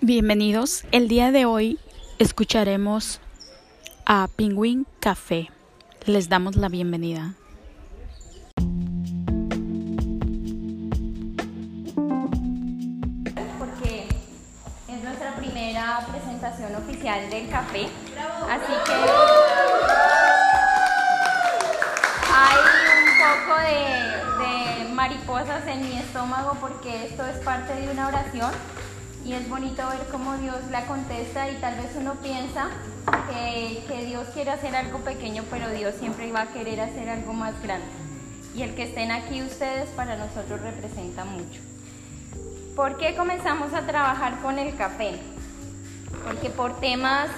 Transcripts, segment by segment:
Bienvenidos. El día de hoy escucharemos a Penguin Café. Les damos la bienvenida. Porque es nuestra primera presentación oficial del café. Así que hay un poco de, de mariposas en mi estómago porque esto es parte de una oración y es bonito ver cómo Dios la contesta y tal vez uno piensa que, que, Dios quiere hacer algo pequeño, pero Dios siempre va a querer hacer algo más grande. Y el que estén aquí ustedes para nosotros representa mucho. ¿Por qué comenzamos a trabajar con el café? Porque por temas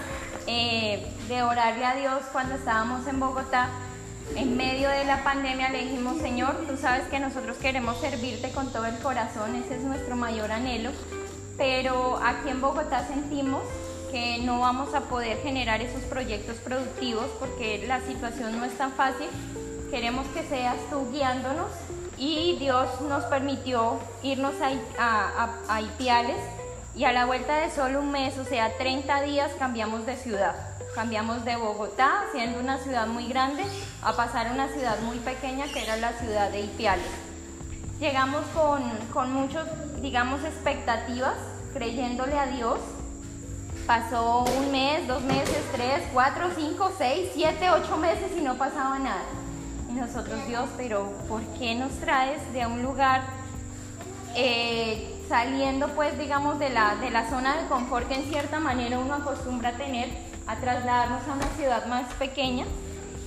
eh, de orarle a Dios cuando estábamos en Bogotá, en medio de la pandemia le dijimos, Señor, tú sabes que nosotros queremos servirte con todo el corazón, ese es nuestro mayor anhelo pero aquí en Bogotá sentimos que no vamos a poder generar esos proyectos productivos porque la situación no es tan fácil. Queremos que seas tú guiándonos y Dios nos permitió irnos a, a, Ipiales y a la vuelta de solo un mes, o sea, 30 días cambiamos de ciudad. Cambiamos de Bogotá, siendo una ciudad muy grande, a pasar a una ciudad muy pequeña que era la ciudad de Ipiales. Llegamos con, con muchos, digamos, expectativas creyéndole a Dios. Pasó un mes, dos meses, tres, cuatro, cinco, seis, siete, ocho meses y no pasaba nada. Y nosotros, Dios, pero ¿por qué nos traes de un lugar eh, saliendo, pues, digamos, de la, de la zona de confort que en cierta manera uno acostumbra a tener, a trasladarnos a una ciudad más pequeña?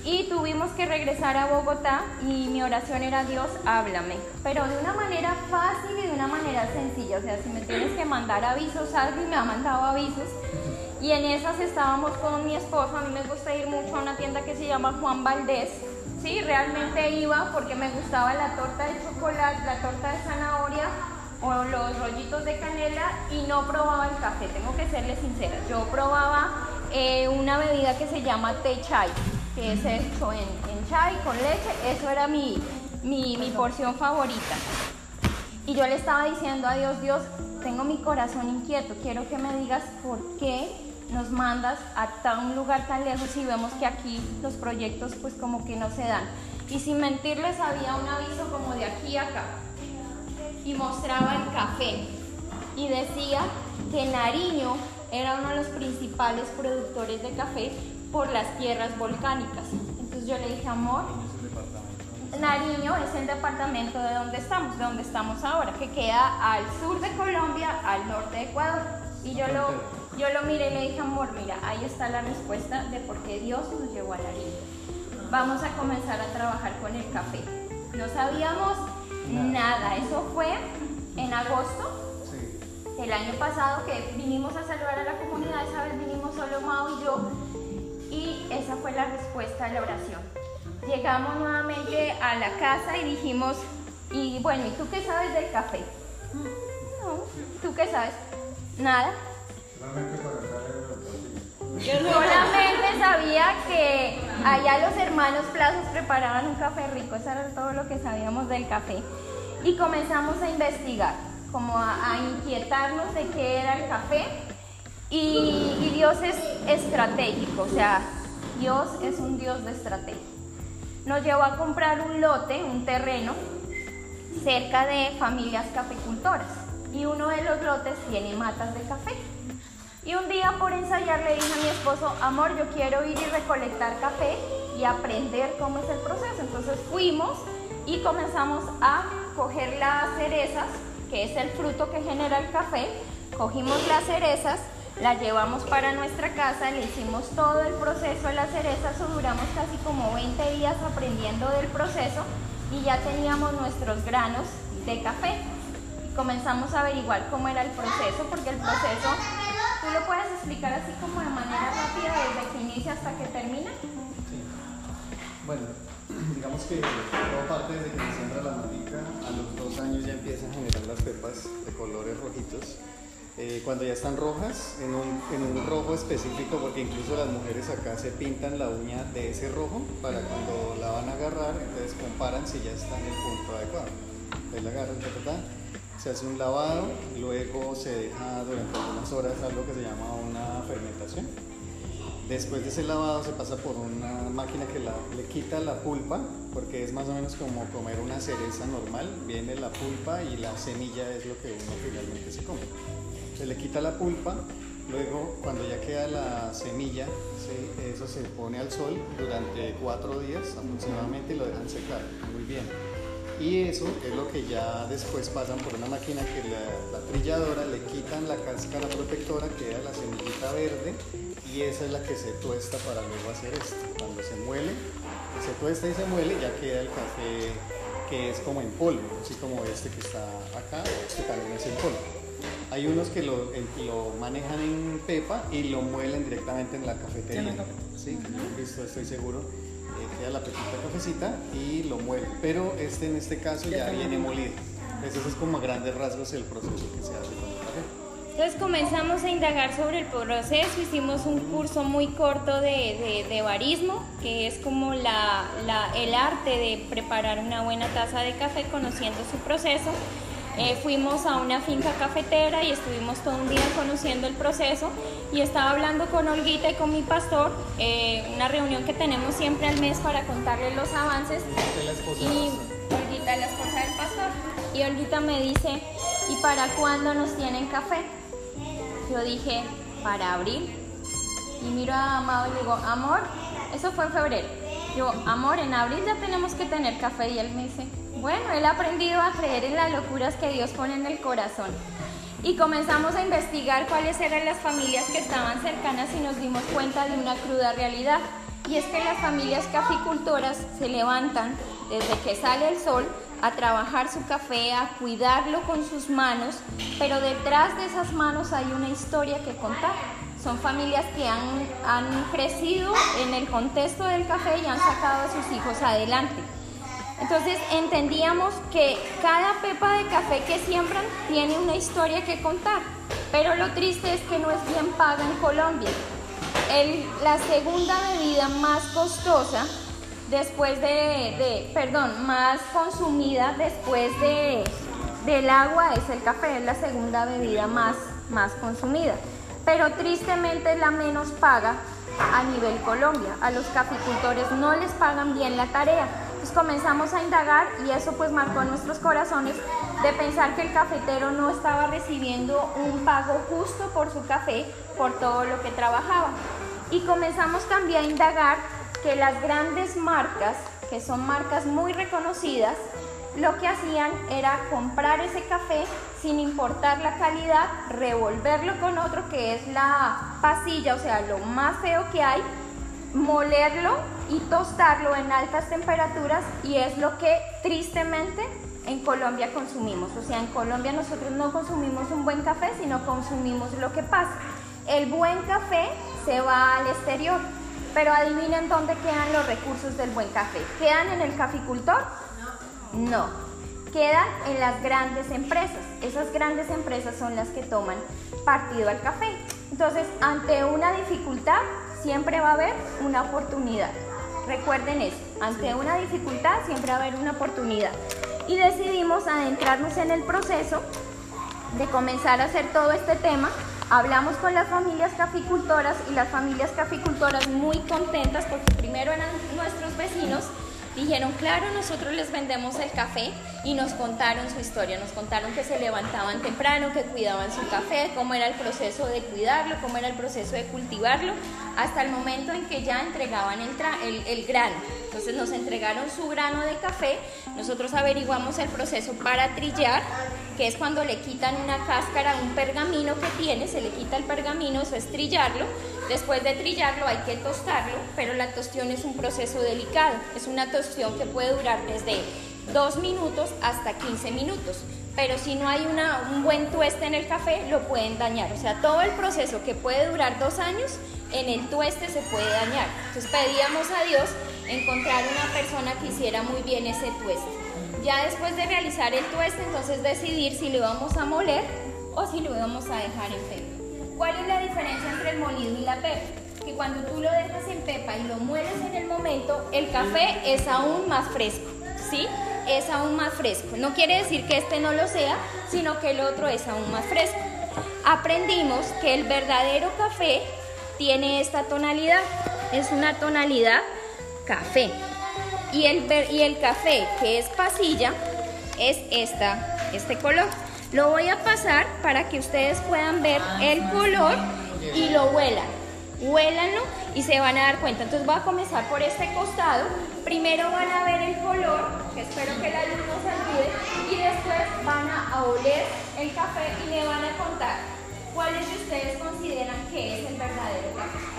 Y tuvimos que regresar a Bogotá y mi oración era Dios, háblame, pero de una manera fácil y de una manera sencilla, o sea, si me tienes que mandar avisos, alguien me ha mandado avisos. Y en esas estábamos con mi esposo, a mí me gusta ir mucho a una tienda que se llama Juan Valdés, sí, realmente iba porque me gustaba la torta de chocolate, la torta de zanahoria o los rollitos de canela y no probaba el café, tengo que serle sincera, yo probaba eh, una bebida que se llama té chai que es hecho en, en chai con leche, eso era mi, mi, mi porción favorita. Y yo le estaba diciendo a Dios, Dios, tengo mi corazón inquieto, quiero que me digas por qué nos mandas a un lugar tan lejos y vemos que aquí los proyectos pues como que no se dan. Y sin mentirles había un aviso como de aquí a acá y mostraba el café y decía que Nariño era uno de los principales productores de café por las tierras volcánicas. Entonces yo le dije, amor, Nariño es el departamento de donde estamos, de donde estamos ahora, que queda al sur de Colombia, al norte de Ecuador. Y yo lo, yo lo miré y le dije, amor, mira, ahí está la respuesta de por qué Dios nos llevó a Nariño. Vamos a comenzar a trabajar con el café. No sabíamos nada, eso fue en agosto el año pasado que vinimos a saludar a la comunidad, esa vez vinimos solo Mao y yo y esa fue la respuesta a la oración. Llegamos nuevamente a la casa y dijimos, y bueno, ¿y tú qué sabes del café? No, ¿tú qué sabes? Nada. Yo solamente sabía que allá los hermanos Plazos preparaban un café rico, eso era todo lo que sabíamos del café. Y comenzamos a investigar, como a, a inquietarnos de qué era el café y, Dios es estratégico, o sea, Dios es un Dios de estrategia. Nos llevó a comprar un lote, un terreno, cerca de familias cafecultoras. Y uno de los lotes tiene matas de café. Y un día por ensayar le dije a mi esposo, amor, yo quiero ir y recolectar café y aprender cómo es el proceso. Entonces fuimos y comenzamos a coger las cerezas, que es el fruto que genera el café. Cogimos las cerezas la llevamos para nuestra casa, le hicimos todo el proceso de la cereza, duramos casi como 20 días aprendiendo del proceso y ya teníamos nuestros granos de café. comenzamos a averiguar cómo era el proceso, porque el proceso, ¿tú lo puedes explicar así como de manera rápida desde que inicia hasta que termina? Sí. Bueno, digamos que todo parte desde que se siembra la matica, a los dos años ya empiezan a generar las pepas de colores rojitos eh, cuando ya están rojas, en un, rojo específico, porque incluso las mujeres acá se pintan la uña de ese rojo para cuando la van a agarrar, entonces comparan si ya está en el punto adecuado. Entonces la agarran, se hace un lavado, luego se deja durante algunas horas algo que se llama una fermentación. Después de ese lavado se pasa por una máquina que le quita la pulpa, porque es más o menos como comer una cereza normal, viene la pulpa y la semilla es lo que uno finalmente se come. Se le quita la pulpa, luego cuando ya queda la semilla, eso se pone al sol durante cuatro días aproximadamente y lo dejan secar muy bien. Y eso es lo que ya después pasan por una máquina que la, la trilladora le quitan la cáscara protectora, queda la semillita verde y esa es la que se tuesta para luego hacer esto. Cuando se muele, se tuesta y se muele, ya queda el café que es como en polvo, así como este que está acá, este también es en polvo. Hay unos que lo, lo, manejan en pepa y lo muelen directamente en la cafetería. Sí, que he visto, estoy seguro queda la pepita cafecita y lo mueve. Pero este en este caso ya viene molido. Ese es como a grandes rasgos el proceso que se hace con el café. Entonces comenzamos a indagar sobre el proceso, hicimos un curso muy corto de, de, barismo, que es como la, la, el arte de preparar una buena taza de café conociendo su proceso. Eh, fuimos a una finca cafetera y estuvimos todo un día conociendo el proceso y estaba hablando con Olguita y con mi pastor, eh, una reunión que tenemos siempre al mes para contarle los avances. Y Olguita, la esposa del pastor. Y Olguita me dice, ¿y para cuándo nos tienen café? Yo dije, para abril. Y miro a Amado y le digo, amor, eso fue en febrero. Yo, amor, en abril ya tenemos que tener café. Y él me dice, bueno, él ha aprendido a creer en las locuras que Dios pone en el corazón. Y comenzamos a investigar cuáles eran las familias que estaban cercanas y nos dimos cuenta de una cruda realidad. Y es que las familias caficultoras se levantan desde que sale el sol a trabajar su café, a cuidarlo con sus manos, pero detrás de esas manos hay una historia que contar. Son familias que han, han crecido en el contexto del café y han sacado a sus hijos adelante. Entonces entendíamos que cada pepa de café que siembran tiene una historia que contar, pero lo triste es que no es bien paga en Colombia. la segunda bebida más costosa después de, perdón, más consumida después de, del agua es el café, es la segunda bebida más, más consumida, pero tristemente es la menos paga a nivel Colombia. A los caficultores no les pagan bien la tarea comenzamos a indagar y eso pues marcó nuestros corazones de pensar que el cafetero no estaba recibiendo un pago justo por su café, por todo lo que trabajaba. Y comenzamos también a indagar que las grandes marcas, que son marcas muy reconocidas, lo que hacían era comprar ese café sin importar la calidad, revolverlo con otro que es la pasilla, o sea, lo más feo que hay, molerlo y tostarlo en altas temperaturas y es lo que tristemente en Colombia consumimos. O sea, en Colombia nosotros no consumimos un buen café, sino consumimos lo que pasa. El buen café se va al exterior, pero adivinen dónde quedan los recursos del buen café. ¿Quedan en el caficultor? No. Quedan en las grandes empresas. Esas grandes empresas son las que toman partido al café. Entonces, ante una dificultad, siempre va a haber una oportunidad. Recuerden eso, ante una dificultad siempre va a haber una oportunidad. Y decidimos adentrarnos en el proceso de comenzar a hacer todo este tema. Hablamos con las familias caficultoras y las familias caficultoras muy contentas porque primero eran nuestros vecinos Dijeron, claro, nosotros les vendemos el café y nos contaron su historia, nos contaron que se levantaban temprano, que cuidaban su café, cómo era el proceso de cuidarlo, cómo era el proceso de cultivarlo, hasta el momento en que ya entregaban el, el, el grano. Entonces nos entregaron su grano de café, nosotros averiguamos el proceso para trillar, que es cuando le quitan una cáscara, un pergamino que tiene, se le quita el pergamino, eso es trillarlo, Después de trillarlo hay que tostarlo, pero la tostión es un proceso delicado. Es una tostión que puede durar desde 2 minutos hasta 15 minutos. Pero si no hay un buen tueste en el café, lo pueden dañar. O sea, todo el proceso que puede durar dos años, en el tueste se puede dañar. Entonces pedíamos a Dios encontrar una persona que hiciera muy bien ese tueste. Ya después de realizar el tueste, entonces decidir si lo vamos a moler o si lo vamos a dejar en pepa. ¿Cuál es la diferencia entre el molido y la pepa? Que cuando tú lo dejas en pepa y lo mueles en el momento, el café es aún más fresco, ¿sí? Es aún más fresco. No quiere decir que este no lo sea, sino que el otro es aún más fresco. aprendimos que el verdadero café tiene esta tonalidad. Es una tonalidad café. Y el, y el café que es pasilla es esta, este color. Lo voy a pasar para que ustedes puedan ver el color y lo huelan. Huélanlo y se van a dar cuenta. Entonces voy a comenzar por este costado. Primero van a ver el color, que espero que la luz no se olvide, y después van a oler el café y le van a contar cuáles de ustedes consideran que es el verdadero café.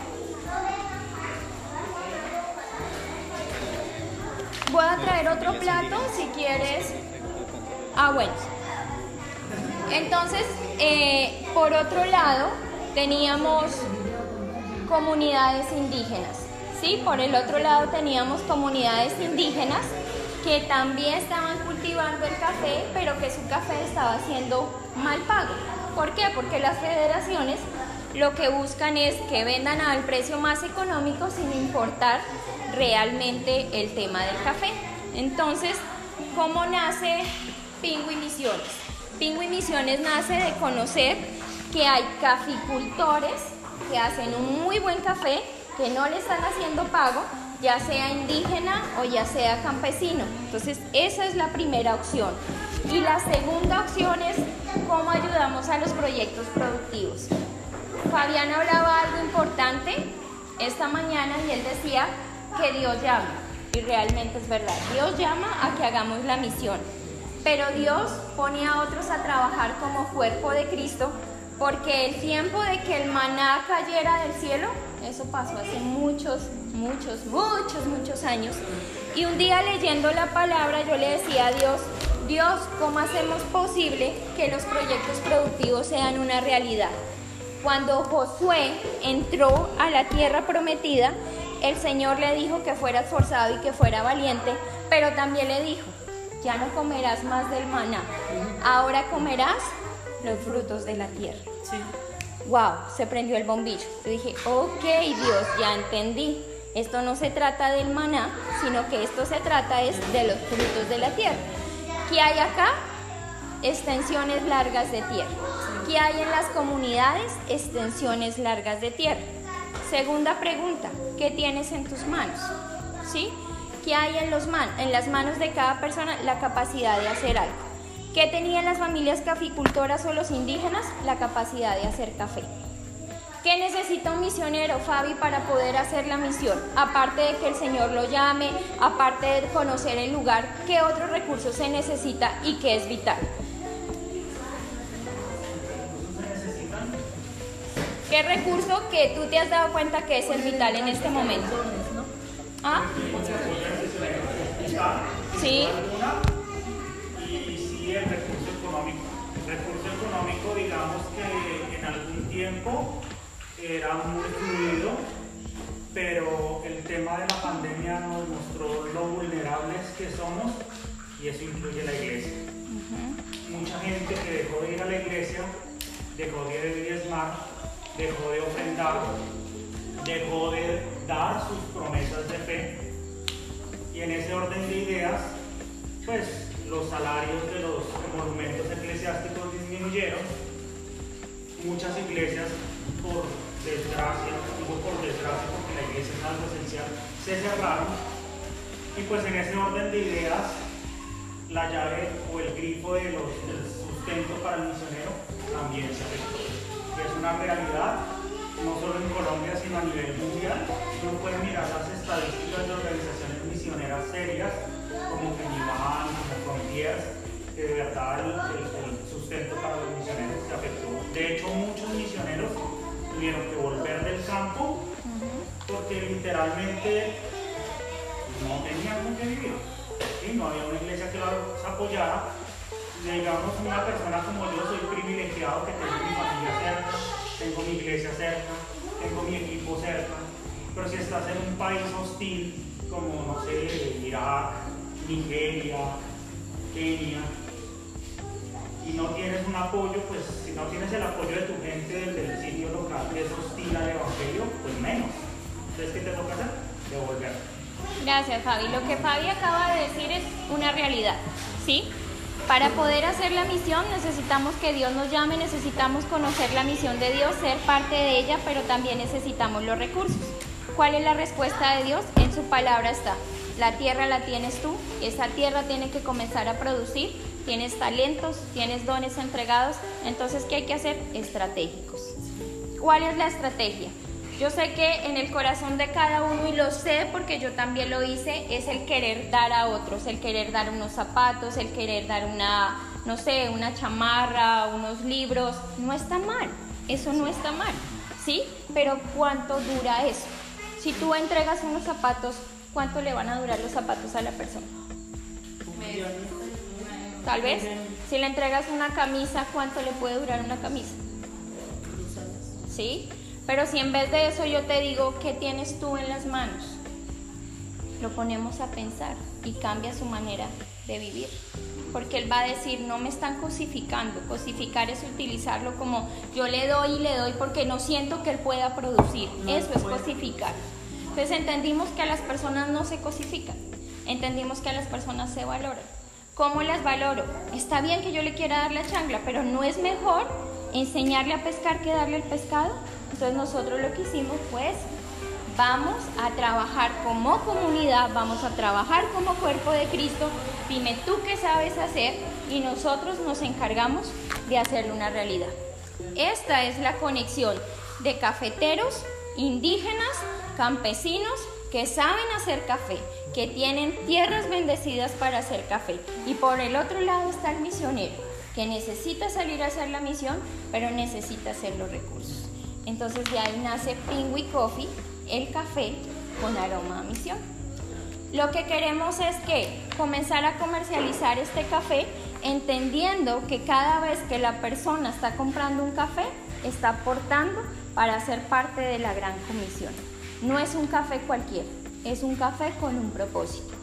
Voy a traer otro plato si quieres. Ah, bueno. Entonces, eh, por otro lado, teníamos comunidades indígenas. ¿sí? Por el otro lado teníamos comunidades indígenas que también estaban cultivando el café, pero que su café estaba siendo mal pago. ¿Por qué? Porque las federaciones lo que buscan es que vendan al precio más económico sin importar realmente el tema del café. Entonces, ¿cómo nace Pingüi Misiones? Pingüi Misiones nace de conocer que hay caficultores que hacen un muy buen café, que no le están haciendo pago, ya sea indígena o ya sea campesino. Entonces, esa es la primera opción. Y la segunda opción es cómo ayudamos a los proyectos productivos. Fabián hablaba algo importante esta mañana y él decía que Dios llama. Y realmente es verdad. Dios llama a que hagamos la misión. Pero Dios pone a otros a trabajar como cuerpo de Cristo porque el tiempo de que el maná cayera del cielo, eso pasó hace muchos, muchos, muchos, muchos años. Y un día leyendo la palabra yo le decía a Dios, Dios, ¿cómo hacemos posible que los proyectos productivos sean una realidad? Cuando Josué entró a la tierra prometida, el Señor le dijo que fuera esforzado y que fuera valiente, pero también le dijo, ya no comerás más del maná, ahora comerás los frutos de la tierra. Sí. Wow, se prendió el bombillo. Yo dije, ok Dios, ya entendí. Esto no se trata del maná, sino que esto se trata es de los frutos de la tierra. ¿Qué hay acá? Extensiones largas de tierra. ¿Qué hay en las comunidades? Extensiones largas de tierra. Segunda pregunta, ¿qué tienes en tus manos? ¿Sí? ¿Qué hay en, en las manos de cada persona? La capacidad de hacer algo. ¿Qué tenían las familias caficultoras o los indígenas? La capacidad de hacer café. ¿Qué necesita un misionero, Fabi, para poder hacer la misión? Aparte de que el Señor lo llame, aparte de conocer el lugar, ¿qué otros recursos se necesita y qué es vital? ¿Qué recurso que tú te has dado cuenta que es el vital en este momento? ¿Ah? Sí el recurso económico. El recurso económico, digamos que en algún tiempo era muy fluido, pero el tema de la pandemia nos mostró lo vulnerables que somos y eso incluye la iglesia. Mucha gente que dejó de ir a la iglesia, dejó de diezmar, dejó de ofrendar, dejó de dar sus promesas de fe. Y en ese orden de ideas, pues los salarios de los monumentos eclesiásticos disminuyeron, muchas iglesias, por desgracia, digo por desgracia porque la iglesia es algo esencial, se cerraron y pues en ese orden de ideas la llave o el grifo de los, del sustento para el misionero también se afectó. Y es una realidad, no solo en Colombia, sino a nivel mundial. Uno puede mirar las estadísticas de organizaciones misioneras serias como Feniman, como Frontiers, que de verdad el, sustento para los misioneros se afectó. De hecho, muchos misioneros tuvieron que volver del campo porque literalmente no tenían con qué vivir. No había una iglesia que los apoyara. Digamos, una persona como yo soy privilegiado que tengo cerca, tengo mi iglesia cerca, tengo mi equipo cerca. Pero si estás en un país hostil, como no sé, Irak, Nigeria, Kenia, y no tienes un apoyo, pues si no tienes el apoyo de tu gente del, sitio local que es hostil al Evangelio, pues menos. Entonces, ¿qué te toca hacer? Devolver. Gracias, Fabi. Lo que Fabi acaba de decir es una realidad, ¿sí? Para poder hacer la misión necesitamos que Dios nos llame, necesitamos conocer la misión de Dios, ser parte de ella, pero también necesitamos los recursos. ¿Cuál es la respuesta de Dios? En su palabra está. La tierra la tienes tú, esa tierra tiene que comenzar a producir, tienes talentos, tienes dones entregados, entonces ¿qué hay que hacer? Estratégicos. ¿Cuál es la estrategia? Yo sé que en el corazón de cada uno, y lo sé porque yo también lo hice, es el querer dar a otros, el querer dar unos zapatos, el querer dar una, no sé, una chamarra, unos libros. No está mal, eso no está mal, ¿sí? Pero ¿cuánto dura eso? Si tú entregas unos zapatos, ¿cuánto le van a durar los zapatos a la persona? Tal vez. Si le entregas una camisa, ¿cuánto le puede durar una camisa? ¿Sí? Pero si en vez de eso yo te digo, ¿qué tienes tú en las manos? Lo ponemos a pensar y cambia su manera de vivir. Porque él va a decir, no me están cosificando. Cosificar es utilizarlo como yo le doy y le doy porque no siento que él pueda producir. Eso es cosificar. Entonces entendimos que a las personas no se cosifican. Entendimos que a las personas se valoran. ¿Cómo las valoro? Está bien que yo le quiera dar la chancla, pero no es mejor enseñarle a pescar que darle el pescado. Entonces nosotros lo que hicimos pues vamos a trabajar como comunidad, vamos a trabajar como cuerpo de Cristo. Dime tú qué sabes hacer y nosotros nos encargamos de hacerlo una realidad. Esta es la conexión de cafeteros, indígenas, campesinos que saben hacer café, que tienen tierras bendecidas para hacer café. Y por el otro lado está el misionero, que necesita salir a hacer la misión, pero necesita hacer los recursos. Entonces de ahí nace Pingui Coffee, el café con aroma a misión. Lo que queremos es que comenzar a comercializar este café entendiendo que cada vez que la persona está comprando un café, está aportando para ser parte de la gran comisión. No es un café cualquiera, es un café con un propósito.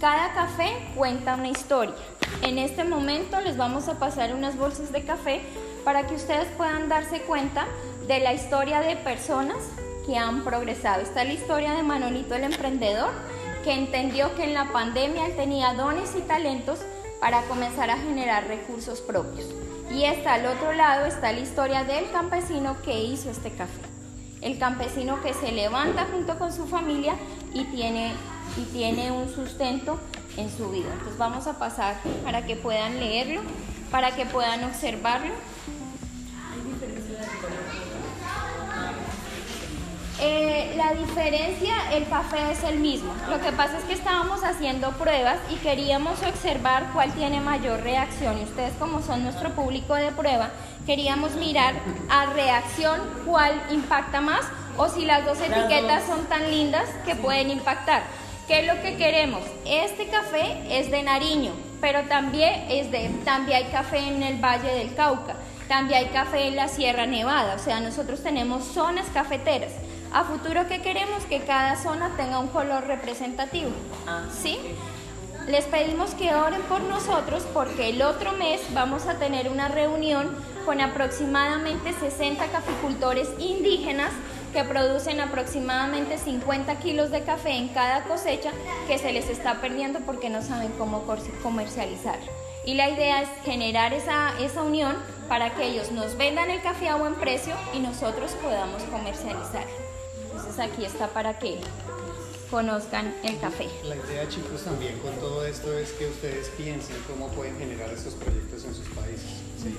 Cada café cuenta una historia. En este momento les vamos a pasar unas bolsas de café para que ustedes puedan darse cuenta de la historia de personas que han progresado. Está la historia de Manolito el emprendedor, que entendió que en la pandemia él tenía dones y talentos para comenzar a generar recursos propios. Y está al otro lado, está la historia del campesino que hizo este café. El campesino que se levanta junto con su familia y tiene, y tiene un sustento en su vida. Entonces vamos a pasar para que puedan leerlo, para que puedan observarlo. Eh, la diferencia, el café es el mismo. Lo que pasa es que estábamos haciendo pruebas y queríamos observar cuál tiene mayor reacción. Y ustedes como son nuestro público de prueba, queríamos mirar a reacción cuál impacta más o si las dos etiquetas son tan lindas que pueden impactar. ¿Qué es lo que queremos? Este café es de Nariño, pero también, es de, también hay café en el Valle del Cauca, también hay café en la Sierra Nevada, o sea, nosotros tenemos zonas cafeteras. A futuro, ¿qué queremos? Que cada zona tenga un color representativo. ¿Sí? Les pedimos que oren por nosotros porque el otro mes vamos a tener una reunión con aproximadamente 60 caficultores indígenas que producen aproximadamente 50 kilos de café en cada cosecha que se les está perdiendo porque no saben cómo comercializar. Y la idea es generar esa, esa unión para que ellos nos vendan el café a buen precio y nosotros podamos comercializar. Entonces aquí está para que conozcan el café. La idea, chicos, también con todo esto es que ustedes piensen cómo pueden generar estos proyectos en sus países. ¿sí?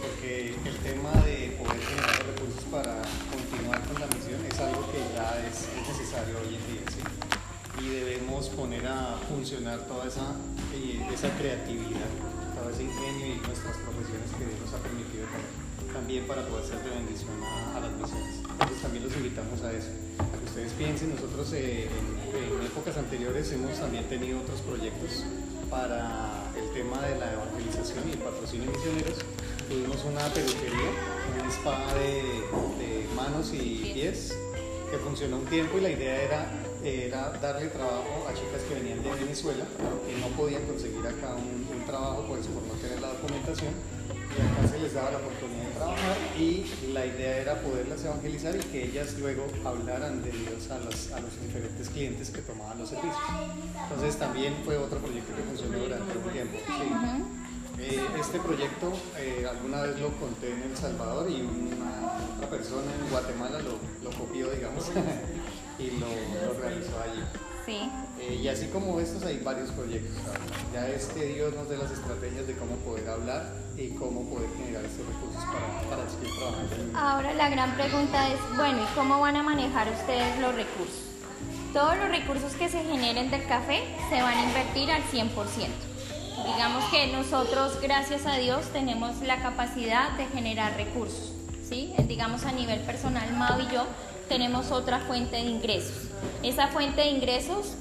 Porque el tema de poder generar recursos para continuar con la misión es algo que ya es, necesario hoy en día. ¿sí? Y debemos poner a funcionar toda esa, eh, esa creatividad, todo ese ingenio y nuestras profesiones que Dios nos ha permitido también para poder ser de bendición a, las misiones. Entonces también los invitamos a eso ustedes piensen, nosotros eh, en, épocas anteriores hemos también tenido otros proyectos para el tema de la evangelización y el patrocinio de misioneros. Tuvimos una peluquería, un spa de, manos y pies que funcionó un tiempo y la idea era, darle trabajo a chicas que venían de Venezuela, que no podían conseguir acá un, un trabajo pues, por no tener la documentación y acá se les daba la oportunidad de trabajar y la idea era poderlas evangelizar y que ellas luego hablaran de Dios a los diferentes clientes que tomaban los servicios. Entonces también fue otro proyecto que funcionó durante un tiempo. Eh, este proyecto eh, alguna vez lo conté en El Salvador y una, otra persona en Guatemala lo, lo copió, digamos, y lo, lo, realizó allí. Sí. Eh, y así como estos hay varios proyectos. Ya es que Dios nos dé las estrategias de cómo poder hablar y cómo poder generar estos recursos para, para seguir trabajando. Ahora la gran pregunta es, bueno, ¿y cómo van a manejar ustedes los recursos? Todos los recursos que se generen del café se van a invertir al 100%. Digamos que nosotros, gracias a Dios, tenemos la capacidad de generar recursos. ¿sí? Digamos a nivel personal, Mau y yo tenemos otra fuente de ingresos. Esa fuente de ingresos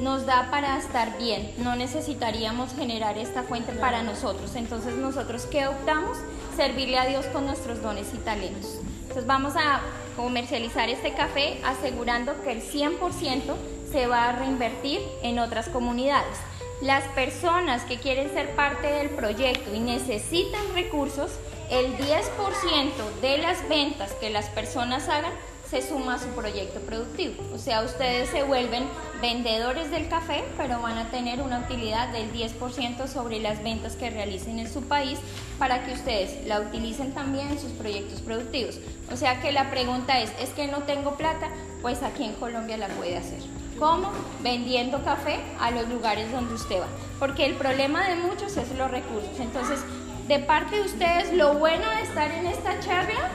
nos da para estar bien, no necesitaríamos generar esta fuente para nosotros. Entonces nosotros qué optamos? Servirle a Dios con nuestros dones y talentos. Entonces vamos a comercializar este café asegurando que el 100% se va a reinvertir en otras comunidades. Las personas que quieren ser parte del proyecto y necesitan recursos, el 10% de las ventas que las personas hagan se suma a su proyecto productivo. O sea, ustedes se vuelven vendedores del café, pero van a tener una utilidad del 10% sobre las ventas que realicen en su país para que ustedes la utilicen también en sus proyectos productivos. O sea que la pregunta es, ¿es que no tengo plata? Pues aquí en Colombia la puede hacer. ¿Cómo? Vendiendo café a los lugares donde usted va. Porque el problema de muchos es los recursos. Entonces, de parte de ustedes, lo bueno de estar en esta charla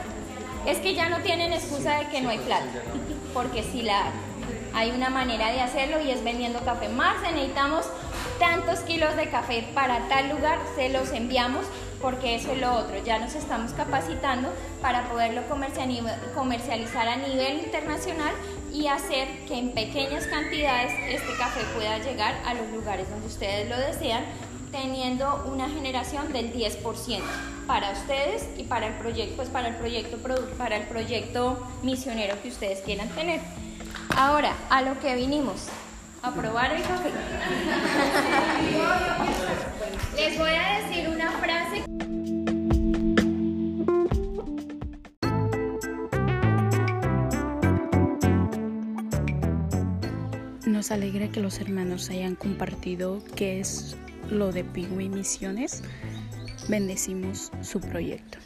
es que ya no tienen excusa de que no hay plata, porque si la hay una manera de hacerlo y es vendiendo café. Más necesitamos tantos kilos de café para tal lugar, se los enviamos porque eso es lo otro. Ya nos estamos capacitando para poderlo comercializar a nivel internacional y hacer que en pequeñas cantidades este café pueda llegar a los lugares donde ustedes lo desean teniendo una generación del 10% para ustedes y para el proyecto, pues para el proyecto, para el proyecto misionero que ustedes quieran tener. Ahora, a lo que vinimos, a probar el café. Les voy a decir una frase. nos alegra que los hermanos hayan compartido qué es lo de Pingüe Misiones. Bendecimos su proyecto.